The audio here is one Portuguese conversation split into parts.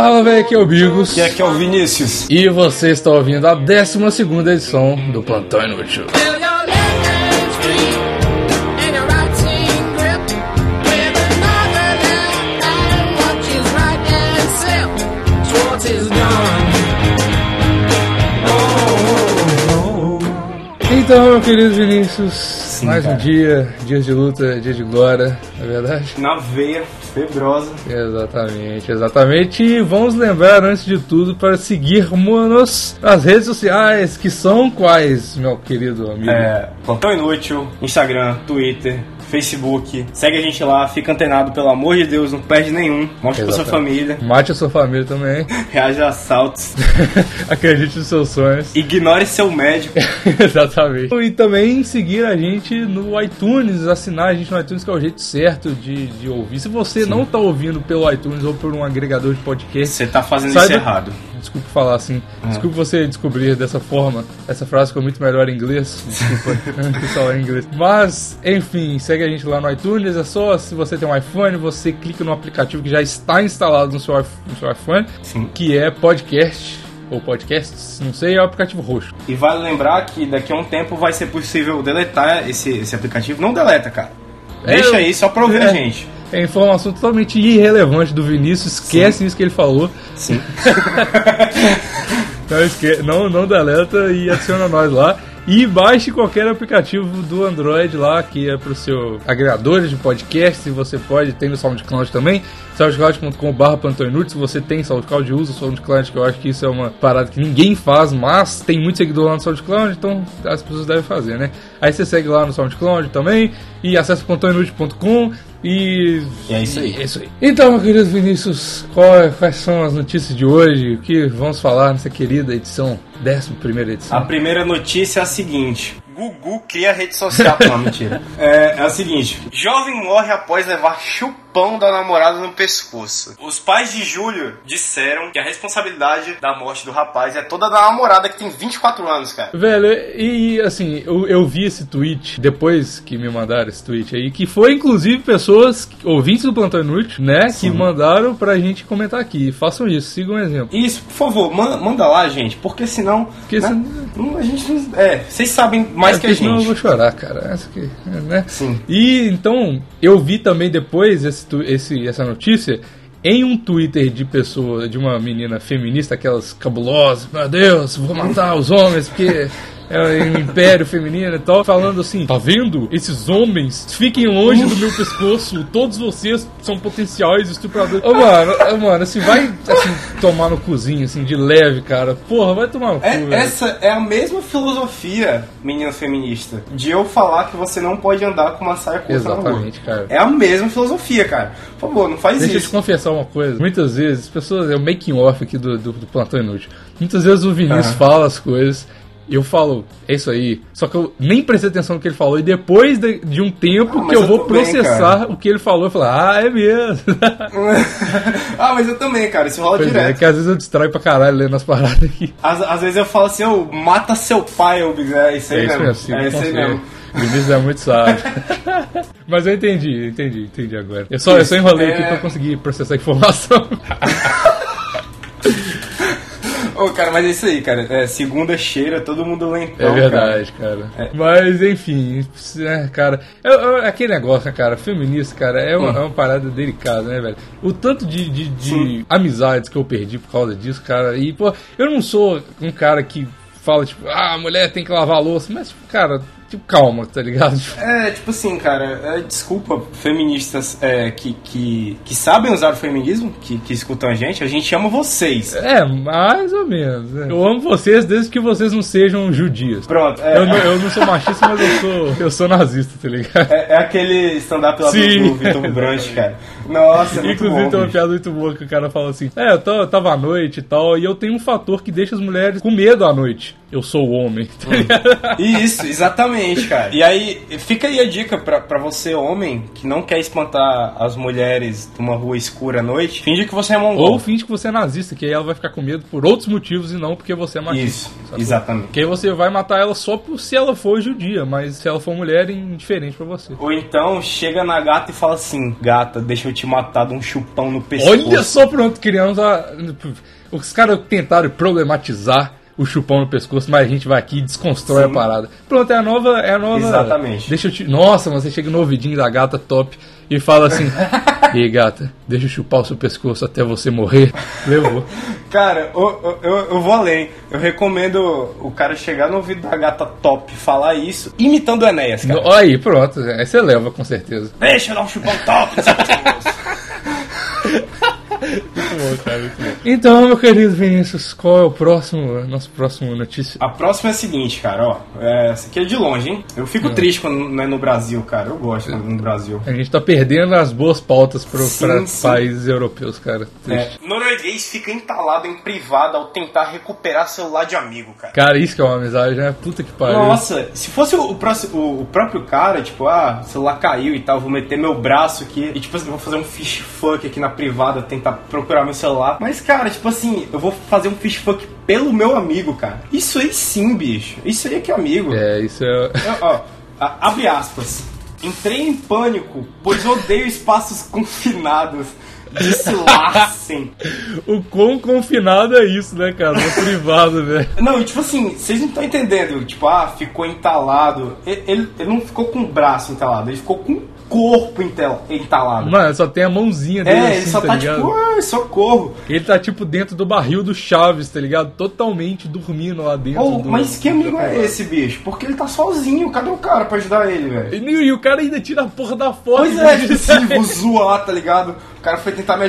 fala, velho, aqui é o Bigos. E aqui é o Vinícius. E você está ouvindo a 12 edição do Plantão Inútil. Então, meu querido Vinícius, mais um dia, dias de luta, dia de glória, não é verdade? Na veia, febrosa. Exatamente, exatamente. E vamos lembrar, antes de tudo, para seguirmos nas redes sociais, que são quais, meu querido amigo? É, Plantão Inútil, Instagram, Twitter, Facebook. Segue a gente lá, fica antenado, pelo amor de Deus, não perde nenhum. Mostra pra sua Exatamente. família, Mate a sua família também. reage a assaltos, Acredite nos seus sonhos. ignore seu médico. Exatamente. E também seguir a gente no iTunes, assinar a gente no iTunes, que é o jeito certo de, de ouvir. Se você não tá ouvindo pelo iTunes ou por um agregador de podcast, Você tá fazendo isso errado. Desculpe falar assim, desculpe você descobrir dessa forma. Essa frase ficou muito melhor em inglês. Desculpa, falar em inglês. Mas, enfim, segue a gente lá no iTunes. É só se você tem um iPhone, você clica no aplicativo que já está instalado no seu, no seu iPhone, Sim. que é podcast. Ou podcasts, não sei, é o aplicativo roxo. E vale lembrar que daqui a um tempo vai ser possível deletar esse, esse aplicativo. Não deleta, cara. É, Deixa aí só pra ouvir é. a gente. É informação totalmente irrelevante do Vinícius, esquece isso que ele falou. Sim. Não, esque... não, não deleta e adiciona nós lá. E baixe qualquer aplicativo do Android lá, que é pro seu agregador de podcast. Você pode, tem no SoundCloud também. soundcloud.com.br. Se você tem SoundCloud, usa o SoundCloud, que eu acho que isso é uma parada que ninguém faz, mas tem muito seguidor lá no SoundCloud, então as pessoas devem fazer, né? Aí você segue lá no SoundCloud também e acessa plantoinútil.com e E é isso aí. é isso aí. Então, meu querido Vinícius, qual é- quais são as notícias de hoje? O que vamos falar nessa querida edição, 11 primeira edição? A primeira notícia é a seguinte: Gugu cria rede social. Não, mentira. É, é a seguinte: jovem morre após levar chupão da namorada no pescoço. Os pais de Júlio disseram que a responsabilidade da morte do rapaz é toda da namorada que tem 24 anos, cara. Velho, e assim, eu, eu vi esse tweet depois que me mandaram esse tweet aí, que foi inclusive pessoas, ouvintes do Plantão Inútil, né, que mandaram pra gente comentar aqui. Façam isso, sigam um exemplo. Isso, por favor, manda, manda lá, gente, porque senão. Porque né, senão- não- a gente não- É, vocês sabem mais É, que a porque senão eu gente. vou chorar, cara. Essa aqui, né? Sim. E então, eu vi também depois esse, tu- esse- essa notícia em um Twitter de pessoa, de uma menina feminista, aquelas cabulosas, meu Deus, vou matar os homens porque é um império feminino e tal, falando assim, tá vendo? Esses homens, fiquem longe do meu pescoço, todos vocês são potenciais estupradores. Ô, mano, ô, mano, assim, vai assim, tomar no cozinho, assim, de leve, cara. Porra, vai tomar no cu, É, velho. essa é a mesma filosofia, menina feminista, de eu falar que você não pode andar com uma saia curta. Exatamente, cara. É a mesma filosofia, cara. Por favor, não faz Deixa eu te isso. confessar uma coisa. Muitas vezes, as pessoas. É o making off aqui do, do, do Plantão Inútil. Muitas vezes o Vinícius fala as coisas. Eu falo, é isso aí. Só que eu nem prestei atenção no que ele falou. E depois de, de um tempo Ah, que eu eu vou bem, processar cara. o que ele falou, eu falo, ah, é mesmo. ah, mas eu também, cara. Isso rola Pois é, direto. que às vezes eu distraio pra caralho lendo as paradas aqui. Às, às vezes eu falo assim, ô, mata seu pai, Biggs. É isso aí É isso mesmo. mesmo, sim, é isso aí mesmo. Vinícius é muito sábio. Mas eu entendi, entendi, entendi agora. Eu só, eu só enrolei É. aqui pra conseguir processar a informação. Ô, cara, mas é isso aí, cara. É, segunda cheira, todo mundo lentão, É verdade, cara. É. Mas, enfim, é, cara. É, é aquele negócio, né, cara? Feminista, cara, é uma, Hum. é uma parada delicada, né, velho? O tanto de, de, de amizades que eu perdi por causa disso, cara. E, pô, eu não sou um cara que fala, tipo, ah, a mulher tem que lavar a louça. Mas, tipo, cara, tipo, calma, tá ligado? É, tipo assim, cara, é, desculpa, feministas é, que, que, que sabem usar o feminismo, que, que escutam a gente, a gente ama vocês. É, mais ou menos. né? Eu amo vocês desde que vocês não sejam judias. Pronto, é, Eu não, eu não sou machista, mas eu sou, eu sou nazista, tá ligado? é, é aquele stand-up lá do, Sim. do Vitor Branch, cara. Nossa, é muito Inclusive bom, tem uma piada muito boa que o cara fala assim: É, eu, tô- eu tava à noite e tal, e eu tenho um fator que deixa as mulheres com medo à noite. Eu sou o homem. tá ligado? Isso, exatamente, cara. E aí, fica aí a dica pra, pra você, homem, que não quer espantar as mulheres numa rua escura à noite, finge que você é mongol. Ou finge que você é nazista, que aí ela vai ficar com medo por outros motivos e não porque você é machista. Isso, sacou? exatamente. Porque aí você vai matar ela só por se ela for judia, mas se ela for mulher, é indiferente pra você. Ou então chega na gata e fala assim: Gata, deixa eu eu te matar de um chupão no pescoço. Olha só pronto, criamos a. Os caras tentaram problematizar o chupão no pescoço, mas a gente vai aqui e desconstrói Sim. a parada. Pronto, é a nova. É a nova. Exatamente. Deixa eu te. Nossa, mas você chega no ouvidinho da gata top e fala assim: E aí, gata, deixa eu chupar o seu pescoço até você morrer. Levou. Cara, eu, eu, eu vou além. Eu recomendo o cara chegar no ouvido da gata top e falar isso, imitando o Enéas, cara. No- Aí, pronto. Aí você leva, com certeza. Deixa eu dar um chupão top. no seu pescoço. Então, meu querido Vinícius, qual é o próximo, nosso próximo notícia? A próxima é a seguinte, cara, ó. É, essa aqui é de longe, hein? Eu fico Hum. triste quando não é no Brasil, cara. Eu gosto quando é no Brasil. A gente tá perdendo as boas pautas pro, Sim, pra sim. países europeus, cara. É, norueguês fica entalado em privada ao tentar recuperar celular de amigo, cara. Cara, isso que é uma amizade, né? Puta que pariu. Nossa, se fosse o, o, o próprio cara, tipo, ah, o celular caiu e tal, vou meter meu braço aqui e, tipo assim, vou fazer um fish fuck aqui na privada, tentar procurar meu celular. Mas, cara, tipo assim, eu vou fazer um fish fuck pelo meu amigo, cara. Isso aí sim, bicho. Isso aí é que é amigo. É, isso é. Eu- ó, abre aspas. Entrei em pânico, pois odeio espaços confinados. Disse Larsen. O quão confinado é isso, né, cara? No privado, velho. Não, e tipo assim, vocês não estão entendendo. Tipo, ah, ficou entalado. Ele, ele, ele não ficou com o braço entalado, ele ficou com o corpo entel- entalado. Mano, só tem a mãozinha dele é, assim, ele só tá, tá, ligado? tipo, ah, socorro. Ele tá tipo dentro do barril do Chaves, tá ligado? Totalmente dormindo lá dentro Oh, do. mas que amigo é esse, bicho? Porque ele tá sozinho. Cadê o cara pra ajudar ele, velho? E, e o cara ainda tira a porra da foto. Pois é, vou zoar, tá ligado? O cara foi tentar me,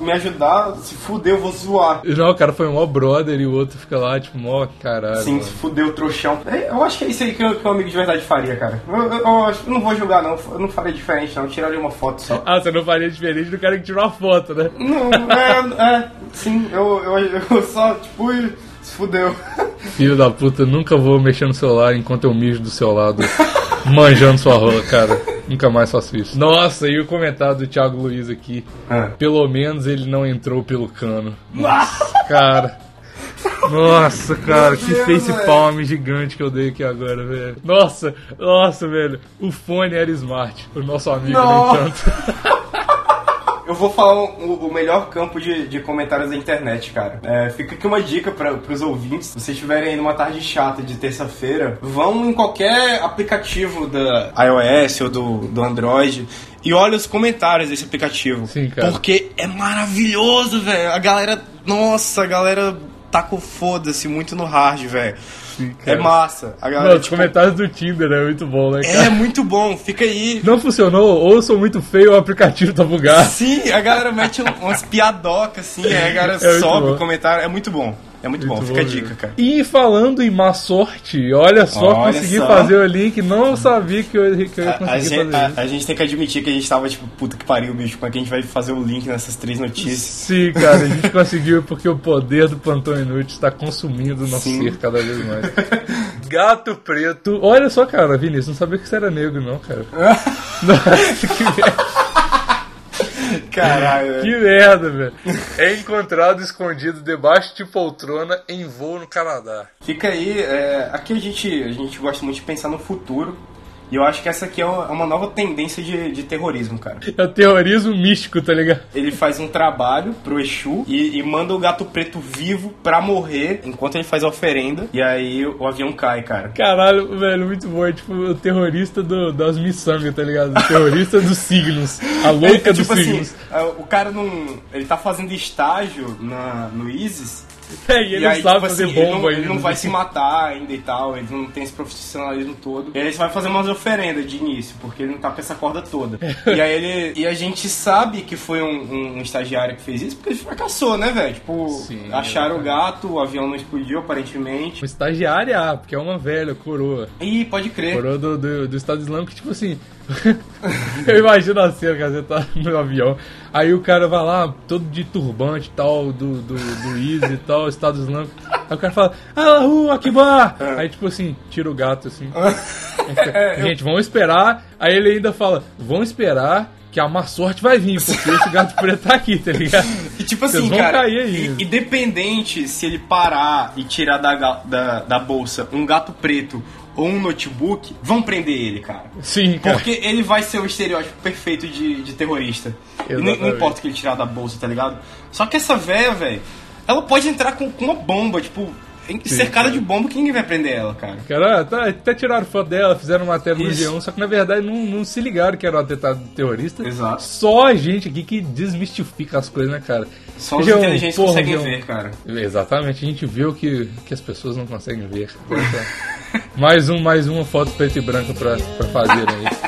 me ajudar, se fudeu, eu vou zoar. Não, o cara foi um mó brother e o outro fica lá, tipo, mó caralho. Sim, mano. se fudeu, trouxão. É, Eu acho que é isso aí que, que um amigo de verdade faria, cara. Eu, eu- eu eu não vou julgar, não. Eu não faria diferente, não. Tiraria uma foto só. Ah, você não faria diferente do cara que tirou a foto, né? Não, é, é, sim, eu, eu, eu só, tipo, se fudeu. Filho da puta, nunca vou mexer no celular enquanto eu mijo do seu lado, manjando sua rola, cara. Nunca mais faço isso. Nossa, e o comentário do Thiago Luiz aqui. É. Pelo menos ele não entrou pelo cano. Nossa, cara. Nossa, cara, que Deus, face velho. palm gigante que eu dei aqui agora, velho. Nossa, nossa, velho. O fone era smart. O nosso amigo, no entanto. Eu vou falar o, o melhor campo de, de comentários da internet, cara. É, fica aqui uma dica para os ouvintes. Se vocês estiverem aí numa tarde chata de terça-feira, vão em qualquer aplicativo da iOS ou do, do Android e olha os comentários desse aplicativo. Sim, cara. Porque é maravilhoso, velho. A galera. Nossa, a galera tá com foda-se muito no hard, velho. É massa. A galera, Mano, os tipo, comentários do Tinder é muito bom, né, cara? é muito bom. Fica aí. Não funcionou, ou sou muito feio ou o aplicativo tá bugado. Sim, a galera mete um- umas piadocas assim, aí a galera É sobe o comentário. É muito bom. É muito, bom, Muito fica a bom dica, cara. E falando em má sorte, olha só, Olha consegui só. fazer o link, não sabia que eu, que eu ia A, a conseguir gente, a- a gente tem que admitir que a gente tava tipo, puta que pariu, bicho, como é que a gente vai fazer o link nessas três notícias? Sim, cara, a gente conseguiu porque o poder do Plantão Inútil está consumindo o nosso Sim. ser cada vez mais. Gato preto. Olha só, cara, Vinícius, não sabia que você era negro, não, cara. Que merda. Caralho. Que merda, velho. É encontrado escondido debaixo de poltrona em voo no Canadá. Fica aí, é, aqui a gente, a gente gosta muito de pensar no futuro. E eu acho que essa aqui é uma, é uma nova tendência de, de terrorismo, cara. É o terrorismo místico, tá ligado? Ele faz um trabalho pro Exu e, e manda o gato preto vivo pra morrer enquanto ele faz a oferenda. E aí o avião cai, cara. Caralho, velho, muito bom. É tipo o terrorista do, das miçangas, tá ligado? O terrorista dos signos. A louca É, dos tipo assim, signos. é, o cara não. Ele tá fazendo estágio na, no ISIS. É, e ele e aí, sabe tipo fazer assim, bomba ele não, ainda. ele não vai se matar ainda e tal, ele não tem esse profissionalismo todo. E aí ele vai fazer umas oferendas de início, porque ele não tá com essa corda toda. e aí ele. E a gente sabe que foi um, um estagiário que fez isso, porque ele fracassou, né, velho? Tipo, Sim, acharam o gato, o avião não explodiu aparentemente. Uma estagiária, ah, porque é uma velha, coroa. Ih, pode crer. Coroa do, do, do Estado Islâmico, tipo assim. eu imagino a cena, cara, tá no avião. Aí o cara vai lá, todo de turbante e tal, do, do, do ISIS e tal, Estado Islâmico. Aí o cara fala, Allahu Akbar! Aí tipo assim, tira o gato assim. Gente, vamos esperar. Aí ele ainda fala, vão esperar que a má sorte vai vir, porque esse gato preto tá aqui, tá ligado? E tipo Vocês assim, vão cara, cair aí. i- independente se ele parar e tirar da, da, da bolsa um gato preto ou um notebook, vão prender ele, cara. Sim, cara. Porque ele vai ser o estereótipo perfeito de, de terrorista. E não, não importa o que ele tirar da bolsa, tá ligado? Só que essa véia, velho, ela pode entrar com, com uma bomba, tipo, cercada de bomba que ninguém vai prender ela, cara. Cara, tá, até tiraram foto dela, fizeram matéria no Isso. G1, só que na verdade não, não se ligaram que era um atentado terrorista. Exato. Só a gente aqui que desmistifica as coisas, né, cara? Só os G1, inteligentes porra, conseguem G1. ver, cara. Exatamente, a gente vê o que, que as pessoas não conseguem ver. mais, um, mais uma foto preto e branca pra, pra fazer aí.